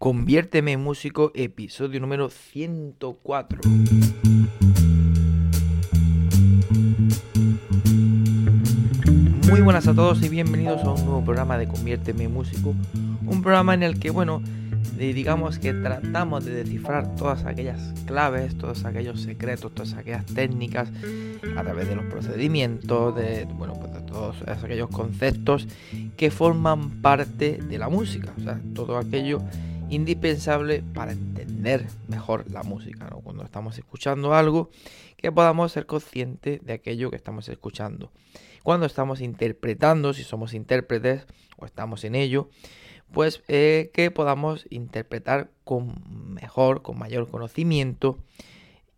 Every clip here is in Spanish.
Conviérteme en músico, episodio número 104. Muy buenas a todos y bienvenidos a un nuevo programa de Conviérteme en músico. Un programa en el que, bueno, digamos que tratamos de descifrar todas aquellas claves, todos aquellos secretos, todas aquellas técnicas a través de los procedimientos, de, bueno, pues de todos aquellos conceptos que forman parte de la música. O sea, todo aquello indispensable para entender mejor la música, ¿no? Cuando estamos escuchando algo, que podamos ser conscientes de aquello que estamos escuchando. Cuando estamos interpretando, si somos intérpretes o estamos en ello, pues eh, que podamos interpretar con mejor, con mayor conocimiento.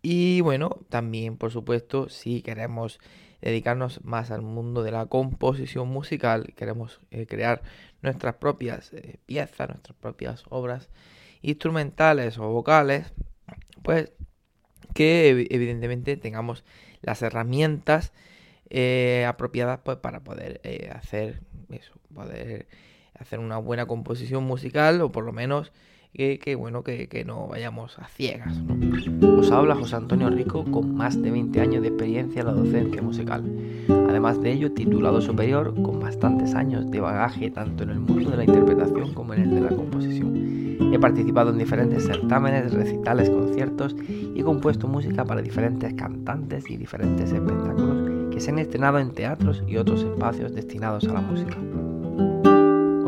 Y bueno, también por supuesto, si queremos dedicarnos más al mundo de la composición musical, queremos eh, crear nuestras propias eh, piezas, nuestras propias obras instrumentales o vocales, pues que evidentemente tengamos las herramientas eh, apropiadas pues, para poder hacer eso, poder hacer una buena composición musical o por lo menos que, bueno, que, no vayamos a ciegas. Os habla José Antonio Rico con más de 20 años de experiencia en la docencia musical. Además de ello, titulado superior con bastantes años de bagaje tanto en el mundo de la interpretación como en el de la composición. He participado en diferentes certámenes, recitales, conciertos y compuesto música para diferentes cantantes y diferentes espectáculos que se han estrenado en teatros y otros espacios destinados a la música.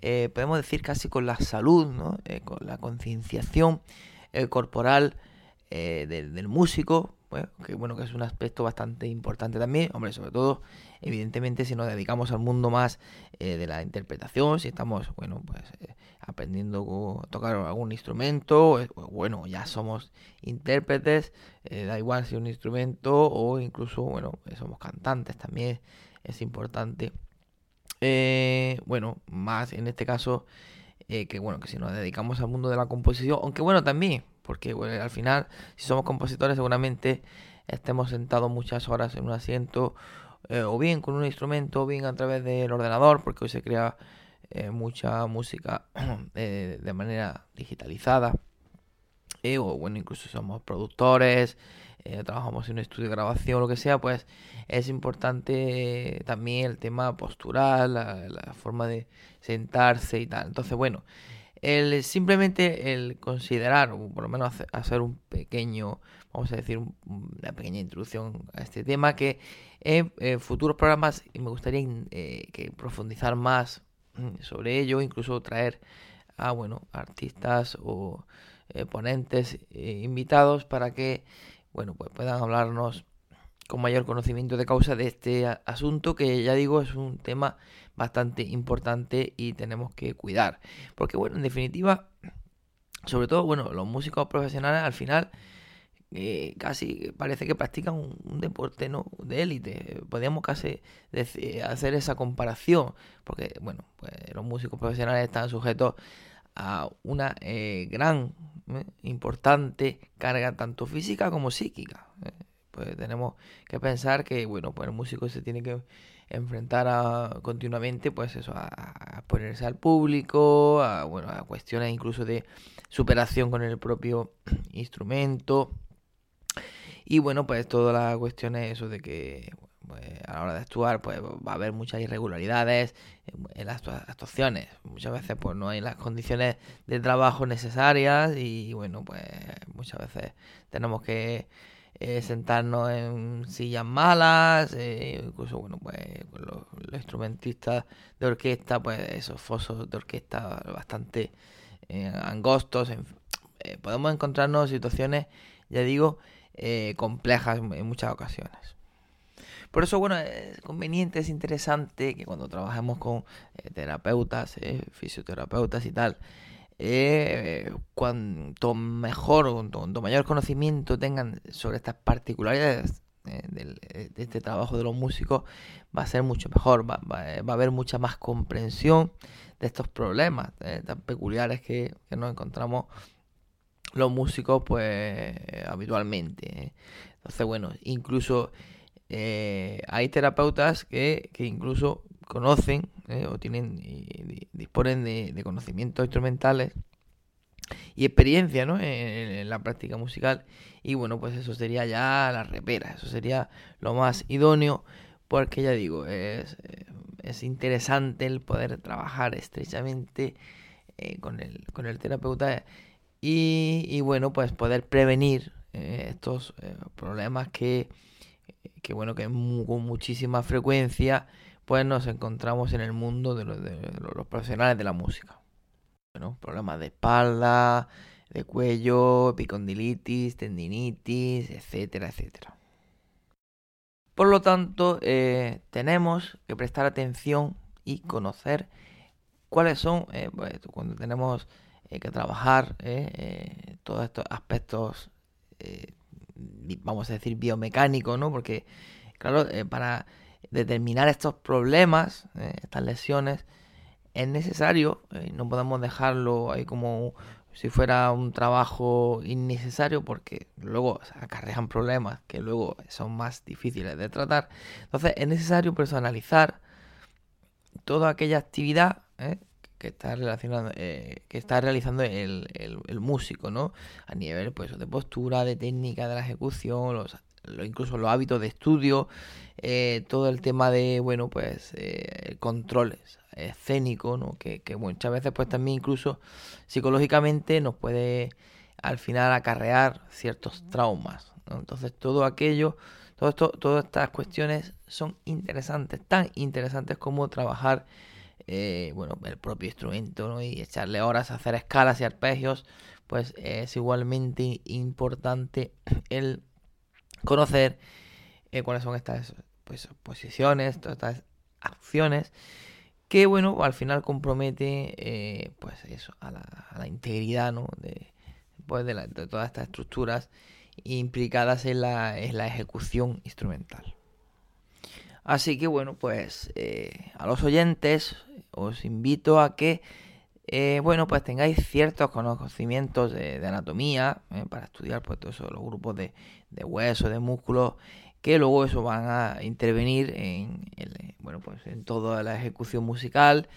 eh, podemos decir casi con la salud, ¿no? Eh, con la concienciación eh, corporal del, del músico, pues, que bueno, que es un aspecto bastante importante también, hombre, sobre todo, evidentemente, si nos dedicamos al mundo más eh, de la interpretación, si estamos, bueno, pues eh, aprendiendo a tocar algún instrumento, eh, bueno, ya somos intérpretes, da igual si un instrumento o incluso, bueno, somos cantantes también, es importante. Bueno, más en este caso, que bueno, que si nos dedicamos al mundo de la composición, aunque bueno, también, porque al final, si somos compositores, seguramente estemos sentados muchas horas en un asiento, eh, o bien con un instrumento, o bien a través del ordenador, porque hoy se crea eh, mucha música eh, de manera digitalizada. o bueno, incluso somos productores, trabajamos en un estudio de grabación, lo que sea, pues es importante también el tema postural, la, forma de sentarse y tal. Entonces, bueno, el, simplemente el considerar, o por lo menos hacer un pequeño, vamos a decir, una pequeña introducción a este tema, que en, futuros programas me gustaría eh, que profundizar más mm, sobre ello, incluso traer a bueno artistas o eh, ponentes eh, invitados para que bueno pues puedan hablarnos con mayor conocimiento de causa de este asunto que ya digo es un tema bastante importante y tenemos que cuidar. Porque bueno, en definitiva, sobre todo, bueno, los músicos profesionales al final eh, casi parece que practican un, deporte ¿no? de élite. Podríamos casi hacer esa comparación, porque bueno, pues los músicos profesionales están sujetos a una eh, gran, eh, importante carga tanto física como psíquica. Pues tenemos que pensar que, bueno, pues el músico se tiene que enfrentar a, continuamente, pues eso, a, ponerse al público, a, bueno, a cuestiones incluso de superación con el propio instrumento. Y bueno, pues todas las cuestiones, eso de que pues, a la hora de actuar, pues va a haber muchas irregularidades en las actuaciones. Muchas veces, pues no hay las condiciones de trabajo necesarias y bueno, pues muchas veces tenemos que eh, sentarnos en sillas malas, eh, incluso, bueno, pues los, instrumentistas de orquesta, pues esos fosos de orquesta bastante eh, angostos. podemos encontrarnos situaciones ya digo, complejas en muchas ocasiones. Por eso, bueno, es conveniente, es interesante que cuando trabajemos con eh, terapeutas, eh, fisioterapeutas y tal, cuanto mejor, cuanto, mayor conocimiento tengan sobre estas particularidades de este trabajo de los músicos, va a ser mucho mejor, va, a haber mucha más comprensión de estos problemas tan peculiares que, que nos encontramos los músicos pues habitualmente. Entonces, bueno, incluso eh, hay terapeutas que, incluso conocen eh, o tienen disponen de, conocimientos instrumentales y experiencia en, la práctica musical. Y bueno pues eso sería ya la repera eso sería lo más idóneo porque ya digo es, es interesante el poder trabajar estrechamente eh, con, el, con el terapeuta y, bueno, pues poder prevenir eh, estos problemas que, que, bueno, que con muchísima frecuencia pues nos encontramos en el mundo de los, profesionales de la música. Bueno, problemas de espalda, de cuello, epicondilitis, tendinitis, etcétera, etcétera. Por lo tanto, eh, tenemos que prestar atención y conocer cuáles son, pues, cuando tenemos hay que trabajar ¿eh? Eh, todos estos aspectos, eh, vamos a decir, biomecánicos, ¿no? Porque, claro, para determinar estos problemas, estas lesiones, es necesario, no podemos dejarlo ahí como si fuera un trabajo innecesario porque luego acarrean problemas que luego son más difíciles de tratar. Entonces es necesario personalizar toda aquella actividad que está relacionando eh, que está realizando el, el, músico no a nivel pues de postura de técnica de la ejecución los, incluso los hábitos de estudio eh, todo el tema de bueno pues eh, control escénico no que, muchas veces pues también incluso psicológicamente nos puede al final acarrear ciertos traumas entonces todo aquello todo esto todas estas cuestiones son interesantes tan interesantes como trabajar eh, bueno, el propio instrumento y echarle horas a hacer escalas y arpegios, pues es igualmente importante el conocer eh, cuáles son estas pues, posiciones, todas estas acciones que bueno al final compromete eh, pues eso a la, integridad ¿no? de, pues, de, todas estas estructuras implicadas en la, en la ejecución instrumental así que bueno pues a los oyentes os invito a que, eh, bueno, pues tengáis ciertos conocimientos de, anatomía eh, para estudiar pues todos los grupos de, de huesos, de músculos, que luego eso van a intervenir en, bueno, pues en toda la ejecución musical.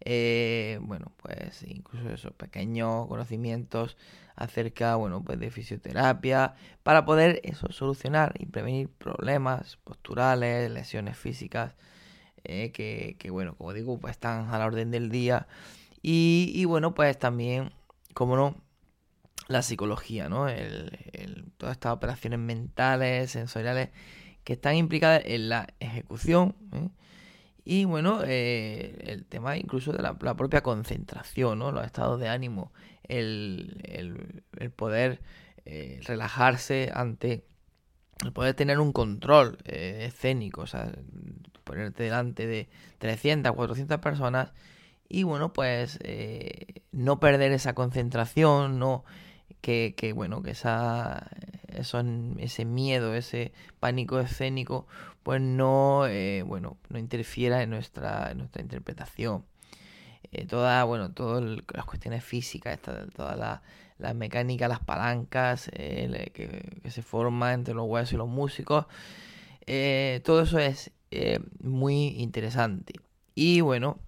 Eh, bueno, pues incluso esos pequeños conocimientos acerca, bueno, pues de fisioterapia para poder eso solucionar y prevenir problemas posturales, lesiones físicas eh, que, bueno, como digo, pues están a la orden del día. Y, bueno, pues también, como no, la psicología, ¿no? Todas estas operaciones mentales, sensoriales, que están implicadas en la ejecución. ¿eh? Y bueno, eh, el tema incluso de la, propia concentración, ¿no? Los estados de ánimo, el, el poder relajarse ante el poder tener un control eh, escénico, o sea, ponerte delante de 300, 400 personas y bueno, pues eh, no perder esa concentración, no que, que bueno, que esa, eso, ese miedo, ese pánico escénico, pues no, eh, bueno, no interfiera en nuestra, en nuestra interpretación. toda, bueno, todas las cuestiones físicas, toda la la mecánica, las palancas eh, que, se forman entre los huesos y los músicos. Eh, todo eso es eh, muy interesante. Y bueno,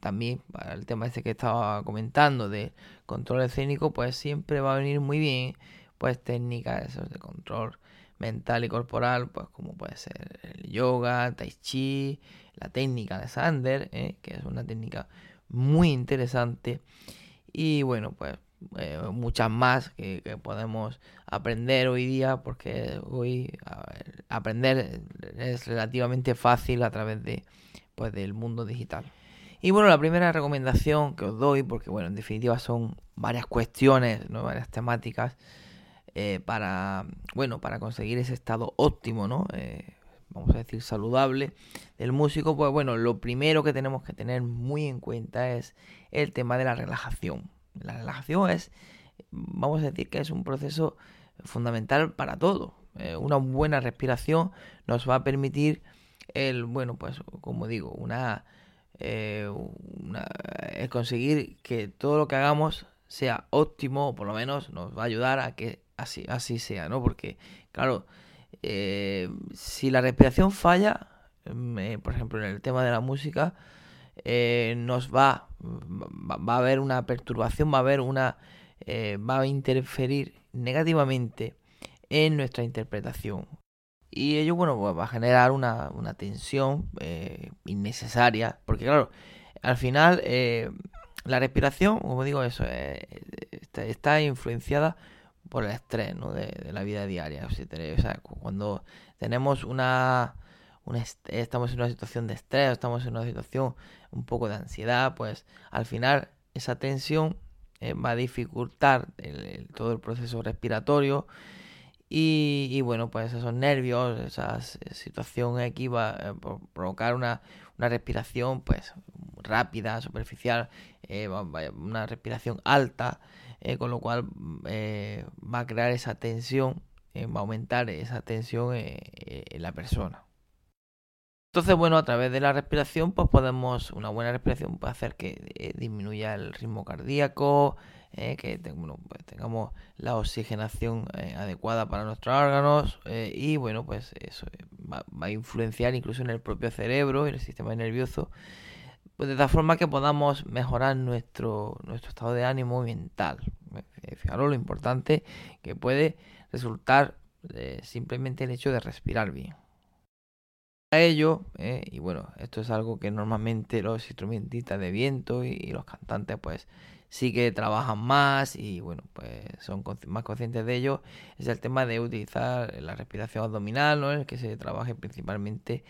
también para el tema este que estaba comentando de control escénico, pues siempre va a venir muy bien pues técnicas de control mental y corporal, pues como puede ser el yoga, tai chi, la técnica de Sander, que es una técnica muy interesante y bueno, pues eh, muchas más que, podemos aprender hoy día porque hoy aprender es relativamente fácil a través de pues del mundo digital. Y bueno, la primera recomendación que os doy, porque bueno, en definitiva son varias cuestiones, ¿no? varias temáticas, eh, para, bueno, para conseguir ese estado óptimo, ¿no? Eh, vamos a decir saludable del músico, pues bueno, lo primero que tenemos que tener muy en cuenta es el tema de la relajación. La relajación es, vamos a decir que es un proceso fundamental para todo. Eh, una buena respiración nos va a permitir el, bueno, pues como digo, una, eh, conseguir que todo lo que hagamos sea óptimo o por lo menos nos va a ayudar a que así, así sea, ¿no? Porque, claro, eh, si la respiración falla, mm, por ejemplo en el tema de la música, nos va, va, a haber una perturbación, va a haber una, va a interferir negativamente en nuestra interpretación. Y ello, bueno, va a generar una, tensión eh, innecesaria, porque claro, al final eh, la respiración, como digo, eso eh, está, influenciada por el estrés ¿no? de, la vida diaria. O sea, cuando tenemos una, una, estamos en una situación de estrés, estamos en una situación un poco de ansiedad, pues al final esa tensión va a dificultar todo el proceso respiratorio y, bueno, pues esos nervios, esa situación X va a provocar una, respiración pues rápida, superficial, eh, una respiración alta, eh, con lo cual eh, va a crear esa tensión, va a aumentar esa tensión en la persona. Entonces, bueno, a través de la respiración, pues podemos, una buena respiración puede hacer que disminuya el ritmo cardíaco, eh, que pues tengamos la oxigenación eh, adecuada para nuestros órganos eh, y bueno, pues eso va, a influenciar incluso en el propio cerebro y el sistema nervioso, pues de tal forma que podamos mejorar nuestro, nuestro estado de ánimo mental. Fijaros lo importante que puede resultar simplemente el hecho de respirar bien. A ello, y bueno, esto es algo que normalmente los instrumentistas de viento y los cantantes pues sí que trabajan más y bueno, pues son más conscientes de ello, es el tema de utilizar la respiración abdominal, ¿no? En el que se trabaje principalmente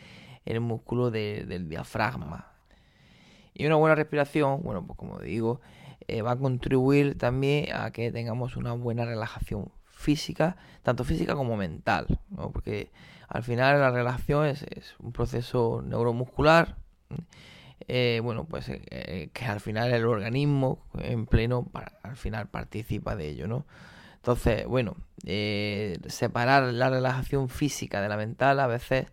el músculo del diafragma. Y una buena respiración, bueno, pues como digo, eh, va a contribuir también a que tengamos una buena relajación física, tanto física como mental, ¿no? Porque al final la relajación es, es un proceso neuromuscular eh, bueno, pues eh, eh, que al final el organismo en pleno al final participa de ello, ¿no? Entonces, bueno, separar la relajación física de la mental a veces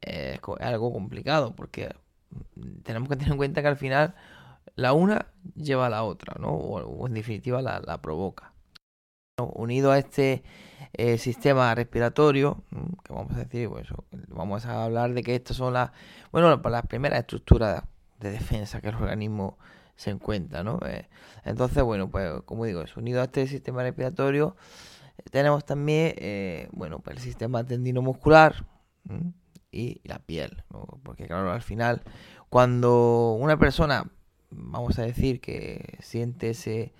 es algo complicado porque tenemos que tener en cuenta que al final la una lleva a la otra, ¿no? O, en definitiva la, provoca. Unido a este sistema respiratorio, que vamos a decir, pues, vamos a hablar de que estas son las, bueno, las primeras estructuras de defensa que el organismo se encuentra, ¿no? Eh, entonces, bueno, pues como digo, es unido a este sistema respiratorio, eh, tenemos también, eh, bueno, pues el sistema tendinomuscular y la piel, ¿no? Porque claro, al final, cuando una persona, vamos a decir, que siente ese,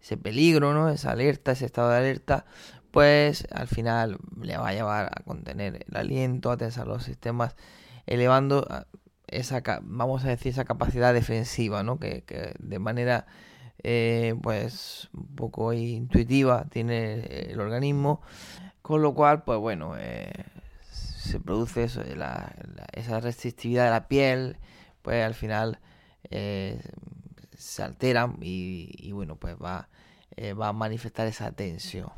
ese peligro, ¿no? Esa alerta, ese estado de alerta, pues al final le va a llevar a contener el aliento, a tensar los sistemas, elevando esa, vamos a decir, esa capacidad defensiva, ¿no? Que, de manera, eh, pues, un poco intuitiva tiene el organismo, con lo cual, pues bueno, eh, se produce eso, esa restrictividad de la piel, pues al final eh, se altera y, y, bueno, pues va, va a manifestar esa tensión.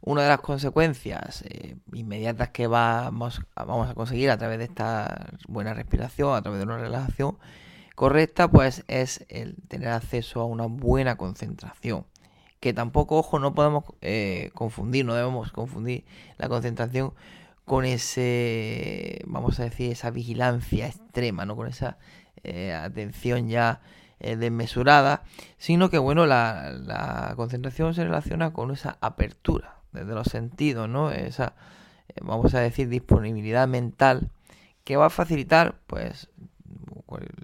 Una de las consecuencias eh, inmediatas que vamos, a conseguir a través de esta buena respiración, a través de una relajación correcta, pues es el tener acceso a una buena concentración. Que tampoco, ojo, no podemos eh, confundir, no debemos confundir la concentración con ese, vamos a decir, esa vigilancia extrema, ¿no? Con esa eh, atención ya desmesurada, sino que, bueno, la, la concentración se relaciona con esa apertura desde los sentidos, ¿no? Esa, eh, vamos a decir, disponibilidad mental que va a facilitar, pues,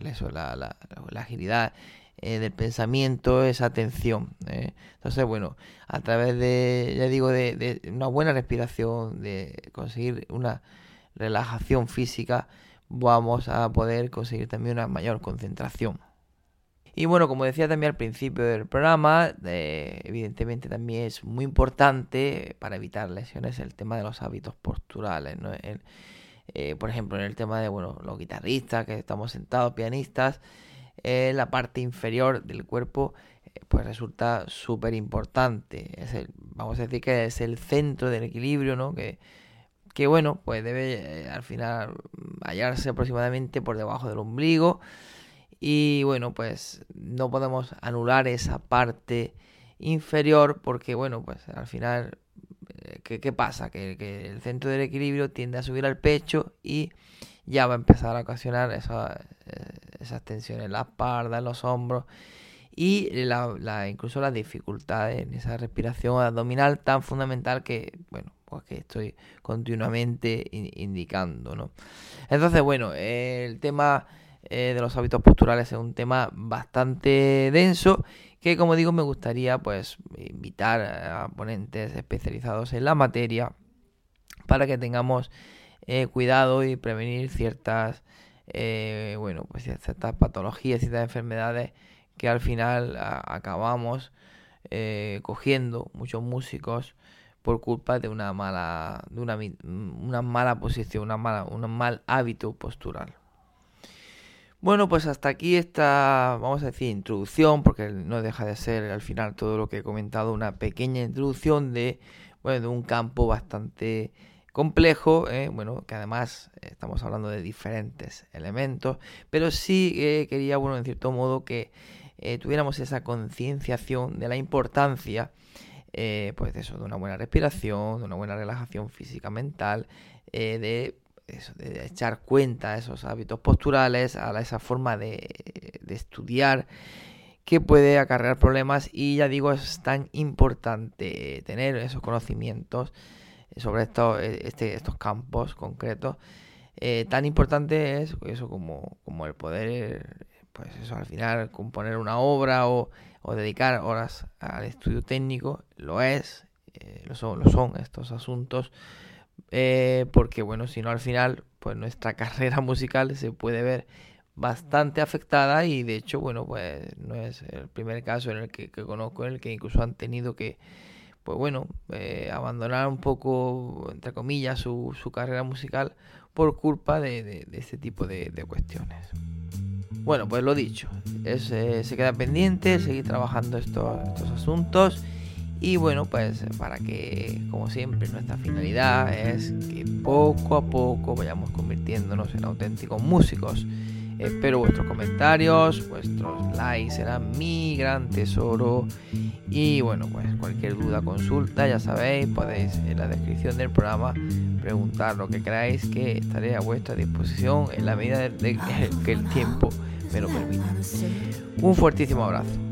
eso, la, la, agilidad eh, del pensamiento, esa atención. ¿eh? Entonces, bueno, a través de, ya digo, de, de, una buena respiración, de conseguir una relajación física, vamos a poder conseguir también una mayor concentración. Y bueno, como decía también al principio del programa, eh, evidentemente también es muy importante para evitar lesiones el tema de los hábitos posturales. Eh, por ejemplo, en el tema de bueno, los guitarristas que estamos sentados, pianistas, eh, la parte inferior del cuerpo pues resulta súper importante. Vamos a decir que es el centro del equilibrio, ¿no? Que, que bueno, pues debe al final hallarse aproximadamente por debajo del ombligo y bueno, pues no podemos anular esa parte inferior porque bueno, pues al final, eh, ¿qué, pasa? Que, el centro del equilibrio tiende a subir al pecho y ya va a empezar a ocasionar eh, esas tensiones en la espalda, en los hombros y la, incluso la dificultad en esa respiración abdominal tan fundamental que, bueno, pues que estoy continuamente indicando, ¿no? Entonces, bueno, el tema eh, de los hábitos posturales es un tema bastante denso que como digo me gustaría pues invitar a ponentes especializados en la materia para que tengamos eh, cuidado y prevenir ciertas eh, bueno pues ciertas patologías ciertas enfermedades que al final acabamos cogiendo muchos músicos por culpa de una mala de una, una mala posición una mala un mal hábito postural bueno, pues hasta aquí esta, vamos a decir, introducción, porque no deja de ser al final todo lo que he comentado, una pequeña introducción de, bueno, de un campo bastante complejo, ¿eh? bueno, que además estamos hablando de diferentes elementos, pero sí eh, quería, bueno, en cierto modo que eh, tuviéramos esa concienciación de la importancia, pues eso, de una buena respiración, de una buena relajación física mental, de de echar cuenta a esos hábitos posturales, a esa forma de, estudiar que puede acarrear problemas. Y ya digo es tan importante tener esos conocimientos sobre estos, este, estos campos concretos. Eh, tan importante es eso como, como el poder pues eso al final componer una obra o, dedicar horas al estudio técnico. Lo es eh, lo son estos asuntos eh, porque bueno, si no al final, pues nuestra carrera musical se puede ver bastante afectada y de hecho, bueno, pues no es el primer caso en el que, conozco en el que incluso han tenido que, pues bueno, eh, abandonar un poco, entre comillas, su, su carrera musical por culpa de, este tipo de, de, cuestiones. Bueno, pues lo dicho, es, eh, se queda pendiente seguir trabajando estos, estos asuntos y bueno, pues para que, como siempre, nuestra finalidad es que poco a poco vayamos convirtiéndonos en auténticos músicos. Espero vuestros comentarios, vuestros likes serán mi gran tesoro. Y bueno, pues cualquier duda, consulta, ya sabéis, podéis en la descripción del programa preguntar lo que queráis, que estaré a vuestra disposición en la medida de que el tiempo me lo permita. Un fuertísimo abrazo.